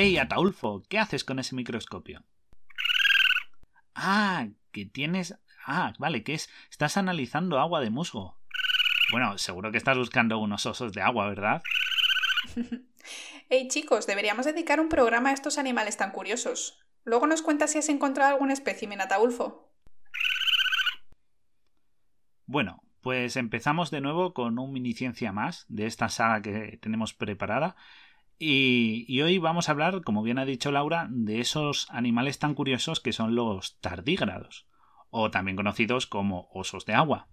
¡Ey, Ataulfo! ¿Qué haces con ese microscopio? Ah, que tienes. Ah, vale, ¿qué es? Estás analizando agua de musgo. Bueno, seguro que estás buscando unos osos de agua, ¿verdad? Hey chicos, deberíamos dedicar un programa a estos animales tan curiosos. Luego nos cuentas si has encontrado algún espécimen, Ataulfo. Bueno, pues empezamos de nuevo con un mini ciencia más de esta saga que tenemos preparada. Y, hoy vamos a hablar, como bien ha dicho Laura, de esos animales tan curiosos que son los tardígrados, o también conocidos como osos de agua.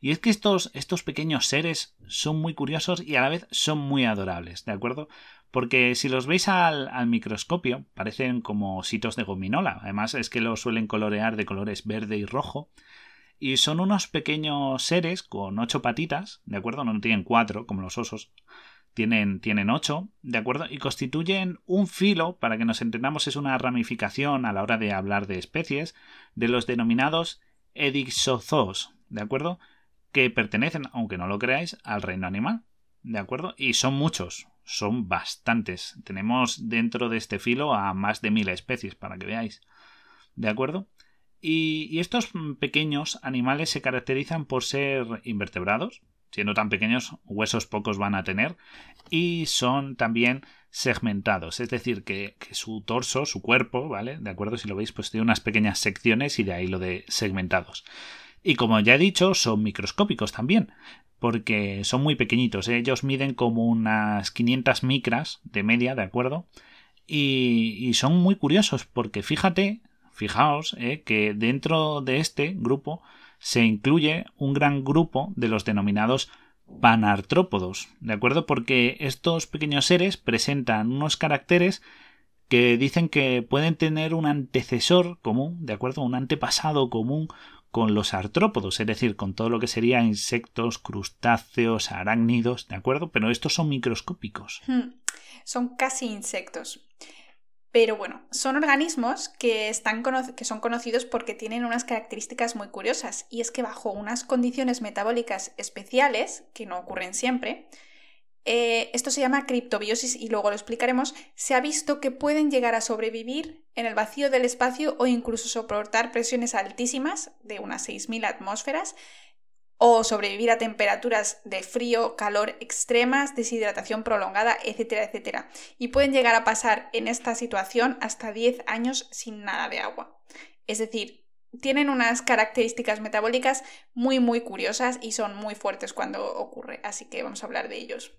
Y es que estos, estos pequeños seres son muy curiosos y a la vez son muy adorables, ¿de acuerdo? Porque si los veis al, al, microscopio, parecen como ositos de gominola. Además, es que los suelen colorear de colores verde y rojo. Y son unos pequeños seres con ocho patitas, ¿de acuerdo? No tienen cuatro, como los osos. Tienen, tienen ocho, ¿de acuerdo? Y constituyen un filo, para que nos entendamos, es una ramificación a la hora de hablar de especies, de los denominados Edixozoos, ¿de acuerdo? Que pertenecen, aunque no lo creáis, al reino animal, ¿de acuerdo? Y son muchos, son bastantes. Tenemos dentro de este filo a más de mil especies, para que veáis. ¿De acuerdo? Y, y, estos pequeños animales se caracterizan por ser invertebrados, siendo tan pequeños, huesos pocos van a tener, y son también segmentados, es decir, que, que, su torso, su cuerpo, ¿vale? De acuerdo, si lo veis, pues tiene unas pequeñas secciones y de ahí lo de segmentados. Y como ya he dicho, son microscópicos también, porque son muy pequeñitos. Ellos miden como unas 500 micras de media, ¿de acuerdo? Y, y son muy curiosos, porque fíjate, fijaos, ¿eh? que dentro de este grupo se incluye un gran grupo de los denominados panartrópodos, ¿de acuerdo? Porque estos pequeños seres presentan unos caracteres que dicen que pueden tener un antecesor común, ¿de acuerdo? Un antepasado común con los artrópodos, es decir, con todo lo que sería insectos, crustáceos, arácnidos, ¿de acuerdo? Pero estos son microscópicos. Hmm. Son casi insectos. Pero bueno, son organismos que, están que son conocidos porque tienen unas características muy curiosas, y es que bajo unas condiciones metabólicas especiales, que no ocurren siempre, eh, esto se llama criptobiosis y luego lo explicaremos, se ha visto que pueden llegar a sobrevivir en el vacío del espacio o incluso soportar presiones altísimas de unas 6.000 atmósferas o sobrevivir a temperaturas de frío, calor extremas, deshidratación prolongada, etcétera, etcétera. Y pueden llegar a pasar en esta situación hasta 10 años sin nada de agua. Es decir, tienen unas características metabólicas muy muy curiosas y son muy fuertes cuando ocurre, así que vamos a hablar de ellos.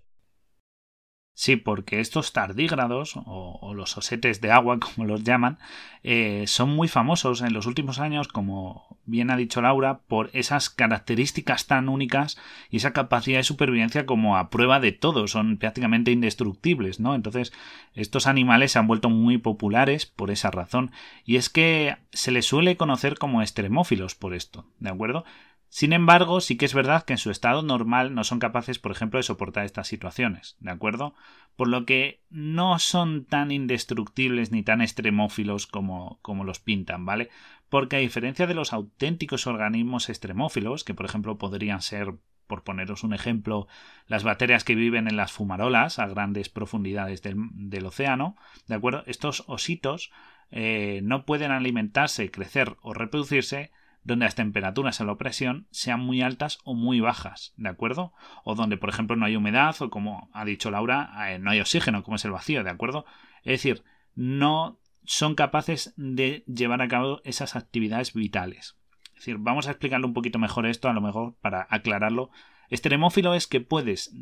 Sí, porque estos tardígrados, o, los osetes de agua, como los llaman, eh, son muy famosos en los últimos años, como bien ha dicho Laura, por esas características tan únicas y esa capacidad de supervivencia como a prueba de todo, son prácticamente indestructibles, ¿no? Entonces, estos animales se han vuelto muy populares por esa razón, y es que se les suele conocer como extremófilos por esto, ¿de acuerdo? Sin embargo, sí que es verdad que en su estado normal no son capaces, por ejemplo, de soportar estas situaciones, ¿de acuerdo? Por lo que no son tan indestructibles ni tan extremófilos como, como los pintan, ¿vale? Porque a diferencia de los auténticos organismos extremófilos, que por ejemplo podrían ser, por poneros un ejemplo, las bacterias que viven en las fumarolas a grandes profundidades del, del océano, ¿de acuerdo? Estos ositos eh, no pueden alimentarse, crecer o reproducirse donde las temperaturas en la presión sean muy altas o muy bajas, ¿de acuerdo? O donde, por ejemplo, no hay humedad o, como ha dicho Laura, eh, no hay oxígeno, como es el vacío, ¿de acuerdo? Es decir, no son capaces de llevar a cabo esas actividades vitales. Es decir, vamos a explicarlo un poquito mejor esto, a lo mejor para aclararlo Extremófilo es que puedes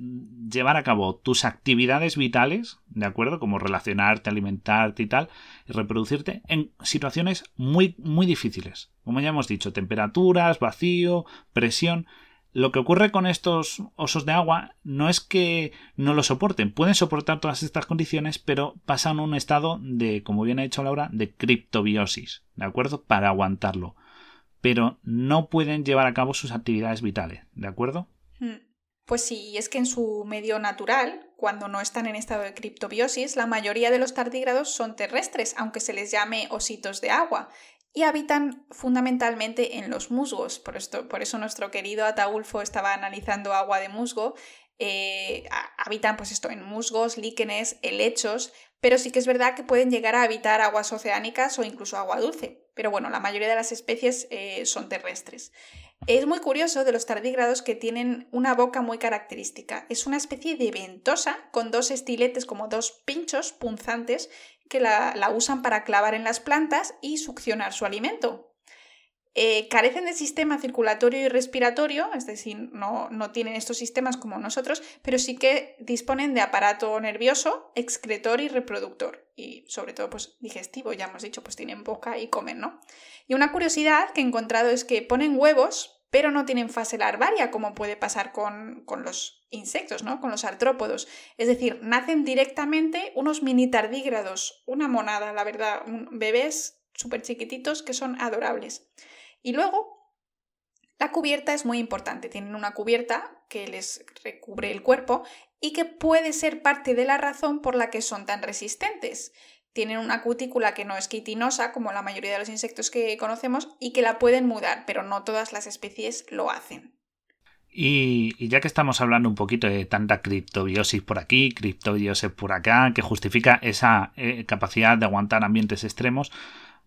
llevar a cabo tus actividades vitales, ¿de acuerdo? Como relacionarte, alimentarte y tal, y reproducirte en situaciones muy, muy difíciles. Como ya hemos dicho, temperaturas, vacío, presión. Lo que ocurre con estos osos de agua no es que no lo soporten, pueden soportar todas estas condiciones, pero pasan a un estado de, como bien ha dicho Laura, de criptobiosis, ¿de acuerdo? Para aguantarlo. Pero no pueden llevar a cabo sus actividades vitales, ¿de acuerdo? Hmm. Pues sí, es que en su medio natural, cuando no están en estado de criptobiosis, la mayoría de los tardígrados son terrestres, aunque se les llame ositos de agua, y habitan fundamentalmente en los musgos. Por, esto, por eso nuestro querido Ataulfo estaba analizando agua de musgo. Eh, habitan pues esto en musgos, líquenes, helechos, pero sí que es verdad que pueden llegar a habitar aguas oceánicas o incluso agua dulce. Pero bueno, la mayoría de las especies eh, son terrestres. Es muy curioso de los tardígrados que tienen una boca muy característica. Es una especie de ventosa con dos estiletes como dos pinchos punzantes que la, la usan para clavar en las plantas y succionar su alimento. Eh, carecen de sistema circulatorio y respiratorio, es decir, no, no, tienen estos sistemas como nosotros, pero sí que disponen de aparato nervioso, excretor y reproductor. Y sobre todo, pues digestivo, ya hemos dicho, pues tienen boca y comen, ¿no? Y una curiosidad que he encontrado es que ponen huevos, pero no tienen fase larvaria, como puede pasar con, con los insectos, ¿no? Con los artrópodos. Es decir, nacen directamente unos mini tardígrados, una monada, la verdad, bebés súper chiquititos que son adorables. Y luego, la cubierta es muy importante. Tienen una cubierta que les recubre el cuerpo y que puede ser parte de la razón por la que son tan resistentes. Tienen una cutícula que no es quitinosa, como la mayoría de los insectos que conocemos, y que la pueden mudar, pero no todas las especies lo hacen. Y, ya que estamos hablando un poquito de tanta criptobiosis por aquí, criptobiosis por acá, que justifica esa eh, capacidad de aguantar ambientes extremos,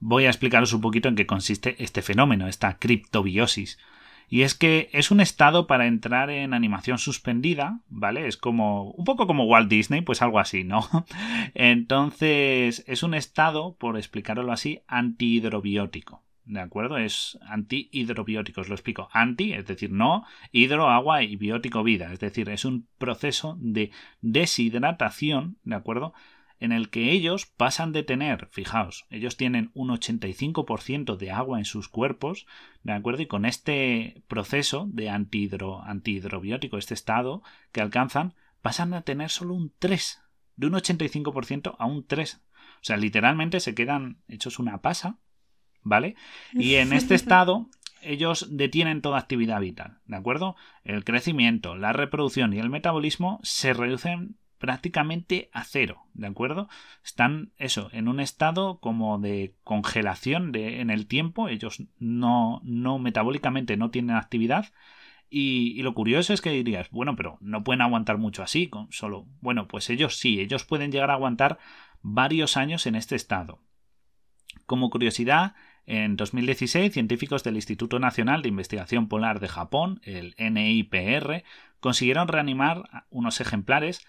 voy a explicaros un poquito en qué consiste este fenómeno, esta criptobiosis. Y es que es un estado para entrar en animación suspendida, ¿vale? Es como un poco como Walt Disney, pues algo así, ¿no? Entonces, es un estado, por explicarlo así, antihidrobiótico. ¿De acuerdo? Es antihidrobiótico, os lo explico. Anti, es decir, no, hidro, agua y biótico, vida. Es decir, es un proceso de deshidratación, ¿de acuerdo? En el que ellos pasan de tener, fijaos, ellos tienen un 85% de agua en sus cuerpos, ¿de acuerdo? Y con este proceso de antihidro, antihidrobiótico, este estado que alcanzan, pasan a tener solo un 3, de un 85% a un 3. O sea, literalmente se quedan hechos una pasa, ¿vale? Y en este estado ellos detienen toda actividad vital, ¿de acuerdo? El crecimiento, la reproducción y el metabolismo se reducen prácticamente a cero, ¿de acuerdo? Están, eso, en un estado como de congelación de, en el tiempo, ellos no, no metabólicamente no tienen actividad. Y, lo curioso es que dirías, bueno, pero no pueden aguantar mucho así, con solo. Bueno, pues ellos sí, ellos pueden llegar a aguantar varios años en este estado. Como curiosidad, en 2016, científicos del Instituto Nacional de Investigación Polar de Japón, el NIPR, consiguieron reanimar unos ejemplares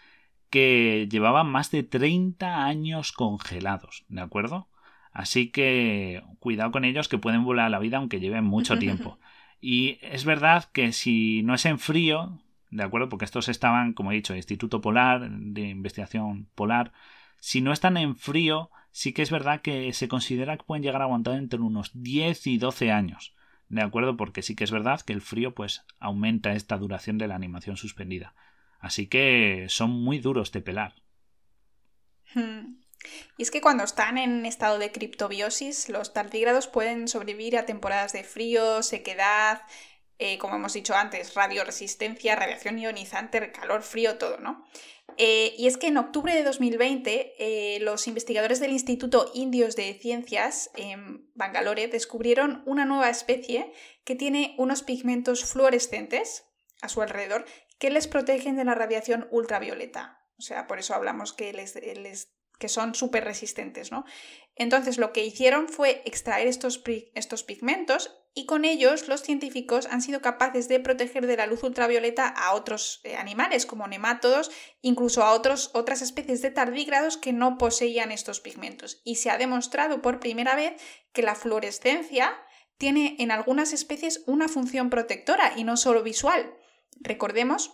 que llevaban más de 30 años congelados, ¿de acuerdo? Así que cuidado con ellos que pueden volar la vida aunque lleven mucho tiempo. Y es verdad que si no es en frío, ¿de acuerdo? Porque estos estaban, como he dicho, Instituto Polar, de Investigación Polar, si no están en frío, sí que es verdad que se considera que pueden llegar a aguantar entre unos 10 y 12 años. ¿De acuerdo? Porque sí que es verdad que el frío pues aumenta esta duración de la animación suspendida. Así que son muy duros de pelar. Hmm. Y es que cuando están en estado de criptobiosis, los tardígrados pueden sobrevivir a temporadas de frío, sequedad, eh, como hemos dicho antes, radioresistencia, radiación ionizante, calor, frío, todo, ¿no? Eh, y es que en octubre de 2020, eh, los investigadores del Instituto Indios de Ciencias en Bangalore descubrieron una nueva especie que tiene unos pigmentos fluorescentes a su alrededor que les protegen de la radiación ultravioleta. O sea, por eso hablamos que, les, que son súper resistentes, ¿no? Entonces, lo que hicieron fue extraer estos, estos pigmentos y con ellos los científicos han sido capaces de proteger de la luz ultravioleta a otros eh, animales como nemátodos, incluso a otros, otras especies de tardígrados que no poseían estos pigmentos. Y se ha demostrado por primera vez que la fluorescencia tiene en algunas especies una función protectora y no solo visual. Recordemos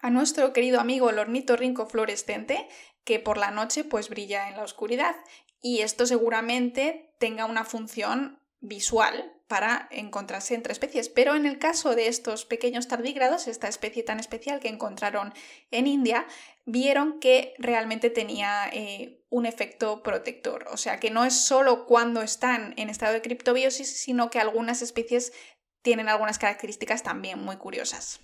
a nuestro querido amigo el ornitorrinco fluorescente que por la noche pues brilla en la oscuridad y esto seguramente tenga una función visual para encontrarse entre especies. Pero en el caso de estos pequeños tardígrados, esta especie tan especial que encontraron en India, vieron que realmente tenía eh, un efecto protector. O sea que no es solo cuando están en estado de criptobiosis, sino que algunas especies tienen algunas características también muy curiosas.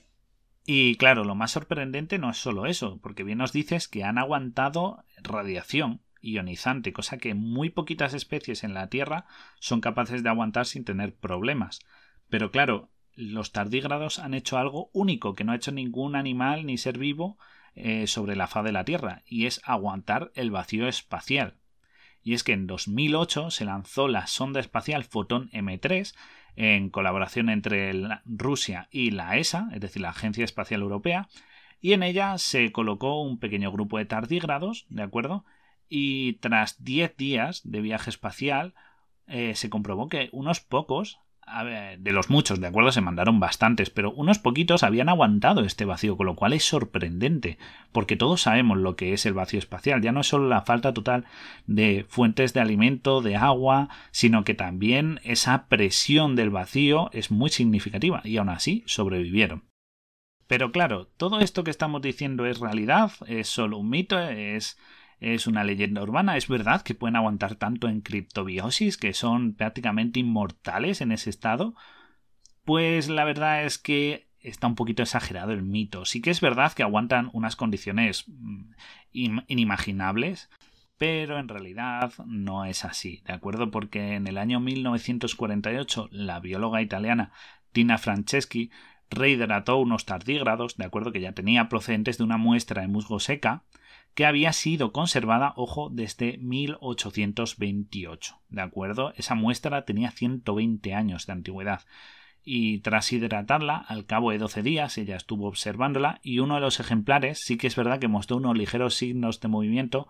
Y claro, lo más sorprendente no es solo eso, porque bien nos dices que han aguantado radiación ionizante, cosa que muy poquitas especies en la Tierra son capaces de aguantar sin tener problemas. Pero claro, los tardígrados han hecho algo único que no ha hecho ningún animal ni ser vivo eh, sobre la faz de la Tierra, y es aguantar el vacío espacial. Y es que en 2008 se lanzó la sonda espacial Foton M3 en colaboración entre Rusia y la ESA, es decir, la Agencia Espacial Europea, y en ella se colocó un pequeño grupo de tardígrados, ¿de acuerdo? Y tras 10 días de viaje espacial, eh, se comprobó que unos pocos de los muchos, de acuerdo, se mandaron bastantes, pero unos poquitos habían aguantado este vacío, con lo cual es sorprendente, porque todos sabemos lo que es el vacío espacial, ya no es solo la falta total de fuentes de alimento, de agua, sino que también esa presión del vacío es muy significativa, y aún así sobrevivieron. Pero claro, todo esto que estamos diciendo es realidad, es solo un mito, es es una leyenda urbana. Es verdad que pueden aguantar tanto en criptobiosis, que son prácticamente inmortales en ese estado. Pues la verdad es que está un poquito exagerado el mito. Sí que es verdad que aguantan unas condiciones mm, inimaginables, pero en realidad no es así, ¿de acuerdo? Porque en el año 1948 la bióloga italiana Tina Franceschi rehidrató unos tardígrados, ¿de acuerdo? Que ya tenía procedentes de una muestra de musgo seca, que había sido conservada, ojo, desde 1828. ¿De acuerdo? Esa muestra tenía 120 años de antigüedad. Y tras hidratarla, al cabo de 12 días, ella estuvo observándola y uno de los ejemplares sí que es verdad que mostró unos ligeros signos de movimiento,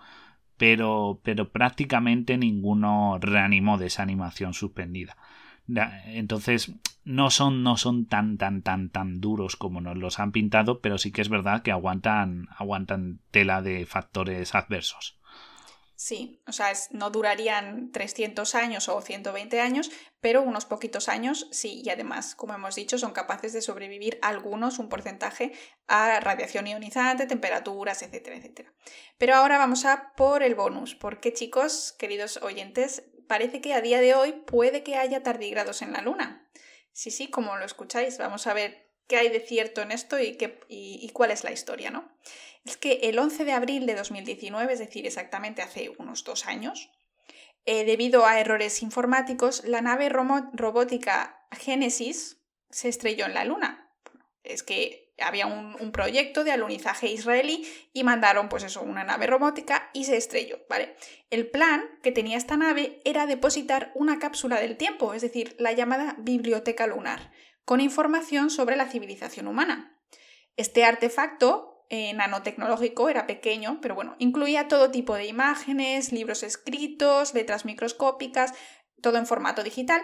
pero, pero prácticamente ninguno reanimó de esa animación suspendida. Entonces, no son, no son tan, tan, tan, tan duros como nos los han pintado, pero sí que es verdad que aguantan, aguantan tela de factores adversos. Sí, o sea, no durarían 300 años o 120 años, pero unos poquitos años sí, y además, como hemos dicho, son capaces de sobrevivir algunos, un porcentaje, a radiación ionizante, temperaturas, etcétera, etcétera. Pero ahora vamos a por el bonus, porque chicos, queridos oyentes, parece que a día de hoy puede que haya tardígrados en la Luna. Sí, sí, como lo escucháis, vamos a ver qué hay de cierto en esto y, qué, y, cuál es la historia, ¿no? Es que el 11 de abril de 2019, es decir, exactamente hace unos dos años, eh, debido a errores informáticos, la nave robótica Genesis se estrelló en la Luna. Es que había un, proyecto de alunizaje israelí y mandaron pues eso, una nave robótica y se estrelló. El plan que tenía esta nave era depositar una cápsula del tiempo, es decir, la llamada biblioteca lunar, con información sobre la civilización humana. Este artefacto eh, nanotecnológico era pequeño, pero bueno, incluía todo tipo de imágenes, libros escritos, letras microscópicas, todo en formato digital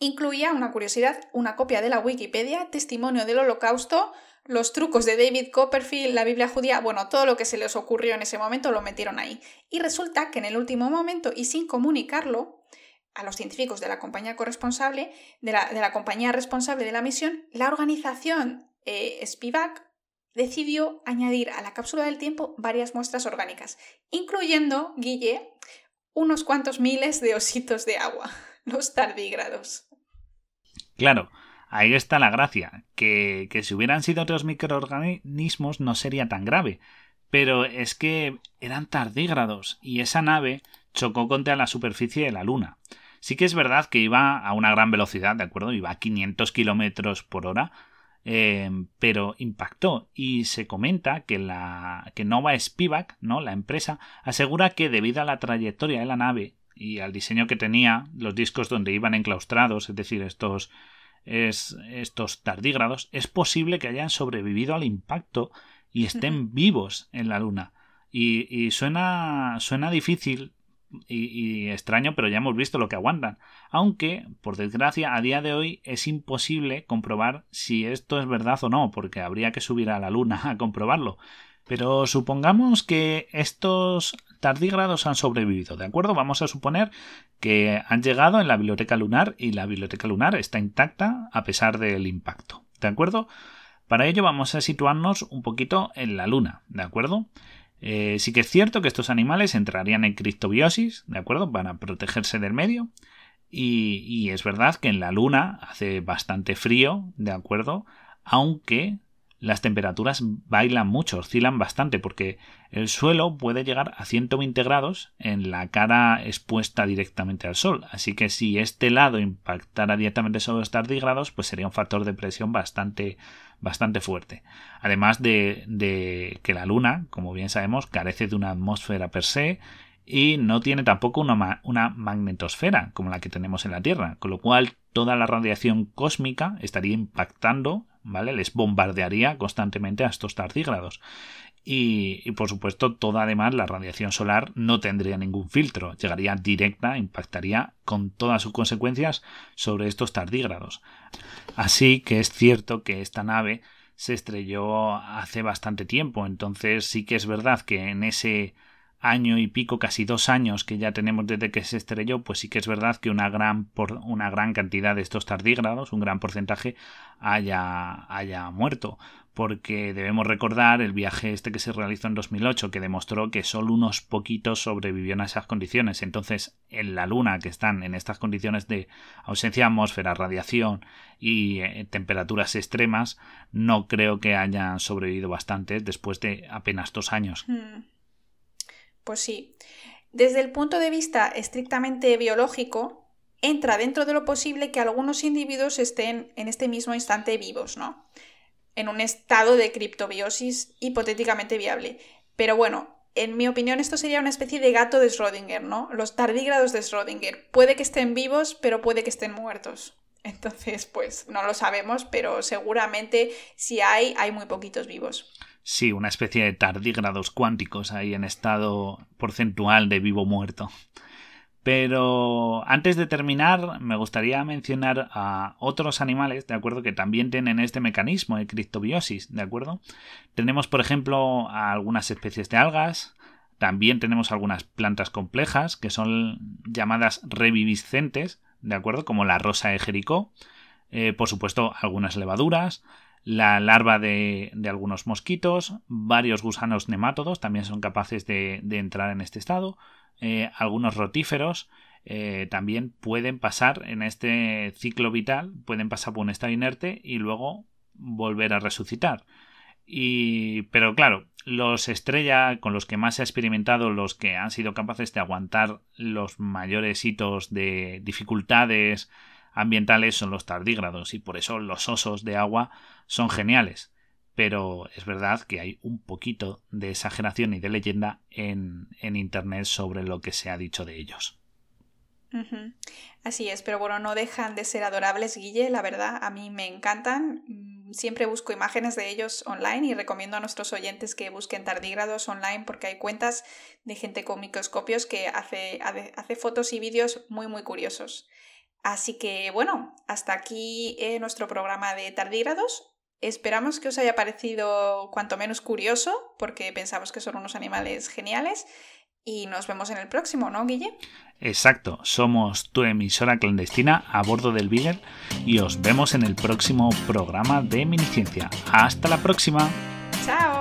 Incluía, una curiosidad, una copia de la Wikipedia, testimonio del holocausto, los trucos de David Copperfield, la Biblia judía, bueno, todo lo que se les ocurrió en ese momento lo metieron ahí. Y resulta que en el último momento, y sin comunicarlo a los científicos de la compañía corresponsable, de la, compañía responsable de la misión, la organización eh, Spivak decidió añadir a la cápsula del tiempo varias muestras orgánicas, incluyendo, Guille, unos cuantos miles de ositos de agua los tardígrados. Claro, ahí está la gracia, que, que si hubieran sido otros microorganismos no sería tan grave. Pero es que eran tardígrados y esa nave chocó contra la superficie de la Luna. Sí que es verdad que iba a una gran velocidad, ¿de acuerdo? Iba a 500 kilómetros por hora, eh, pero impactó y se comenta que la que Nova Spivak, ¿no? la empresa, asegura que debido a la trayectoria de la nave y al diseño que tenía, los discos donde iban enclaustrados, es decir, estos, estos tardígrados, es posible que hayan sobrevivido al impacto y estén vivos en la Luna. Y, suena, suena difícil y, extraño, pero ya hemos visto lo que aguantan. Aunque, por desgracia, a día de hoy es imposible comprobar si esto es verdad o no, porque habría que subir a la Luna a comprobarlo. Pero supongamos que estos tardígrados han sobrevivido, ¿de acuerdo? Vamos a suponer que han llegado en la biblioteca lunar y la biblioteca lunar está intacta a pesar del impacto, ¿de acuerdo? Para ello vamos a situarnos un poquito en la luna, ¿de acuerdo? Eh, sí que es cierto que estos animales entrarían en criptobiosis, ¿de acuerdo? Van a protegerse del medio. Y, es verdad que en la Luna hace bastante frío, ¿de acuerdo? Aunque las temperaturas bailan mucho, oscilan bastante, porque el suelo puede llegar a 120 grados en la cara expuesta directamente al sol. Así que si este lado impactara directamente sobre los tardígrados, pues sería un factor de presión bastante, bastante fuerte. Además de, de, que la Luna, como bien sabemos, carece de una atmósfera per se y no tiene tampoco una, una magnetosfera como la que tenemos en la Tierra, con lo cual toda la radiación cósmica estaría impactando, ¿vale? Les bombardearía constantemente a estos tardígrados. Y, por supuesto toda además la radiación solar no tendría ningún filtro, llegaría directa, impactaría con todas sus consecuencias sobre estos tardígrados. Así que es cierto que esta nave se estrelló hace bastante tiempo, entonces sí que es verdad que en ese año y pico, casi dos años que ya tenemos desde que se estrelló, pues sí que es verdad que una gran, por, una gran cantidad de estos tardígrados, un gran porcentaje, haya, haya muerto porque debemos recordar el viaje este que se realizó en 2008 que demostró que solo unos poquitos sobrevivieron a esas condiciones. Entonces, en la Luna, que están en estas condiciones de ausencia de atmósfera, radiación y eh, temperaturas extremas, no creo que hayan sobrevivido bastantes después de apenas dos años. Hmm. Pues sí. Desde el punto de vista estrictamente biológico, entra dentro de lo posible que algunos individuos estén en este mismo instante vivos, ¿no? en un estado de criptobiosis hipotéticamente viable. Pero bueno, en mi opinión esto sería una especie de gato de Schrödinger, ¿no? Los tardígrados de Schrödinger. Puede que estén vivos, pero puede que estén muertos. Entonces, pues no lo sabemos, pero seguramente si hay, hay muy poquitos vivos. Sí, una especie de tardígrados cuánticos ahí en estado porcentual de vivo muerto. Pero antes de terminar, me gustaría mencionar a otros animales, ¿de acuerdo? Que también tienen este mecanismo de criptobiosis, ¿de acuerdo? Tenemos, por ejemplo, algunas especies de algas, también tenemos algunas plantas complejas que son llamadas reviviscentes, ¿de acuerdo? Como la rosa de Jericó, eh, por supuesto, algunas levaduras, la larva de, algunos mosquitos, varios gusanos nemátodos también son capaces de entrar en este estado, eh, algunos rotíferos eh, también pueden pasar en este ciclo vital, pueden pasar por un estado inerte y luego volver a resucitar. Y, pero claro, los estrella con los que más se ha experimentado, los que han sido capaces de aguantar los mayores hitos de dificultades ambientales son los tardígrados y por eso los osos de agua son geniales pero es verdad que hay un poquito de exageración y de leyenda en, Internet sobre lo que se ha dicho de ellos. Así es, pero bueno, no dejan de ser adorables, Guille, la verdad, a mí me encantan. Mm, siempre busco imágenes de ellos online y recomiendo a nuestros oyentes que busquen tardígrados online porque hay cuentas de gente con microscopios que hace, hace fotos y vídeos muy, muy curiosos. Así que bueno, hasta aquí eh, nuestro programa de tardígrados. Esperamos que os haya parecido cuanto menos curioso, porque pensamos que son unos animales geniales. Y nos vemos en el próximo, ¿no, Guille? Exacto, somos tu emisora clandestina a bordo del Beagle y os vemos en el próximo programa de Miniciencia. Hasta la próxima. Chao.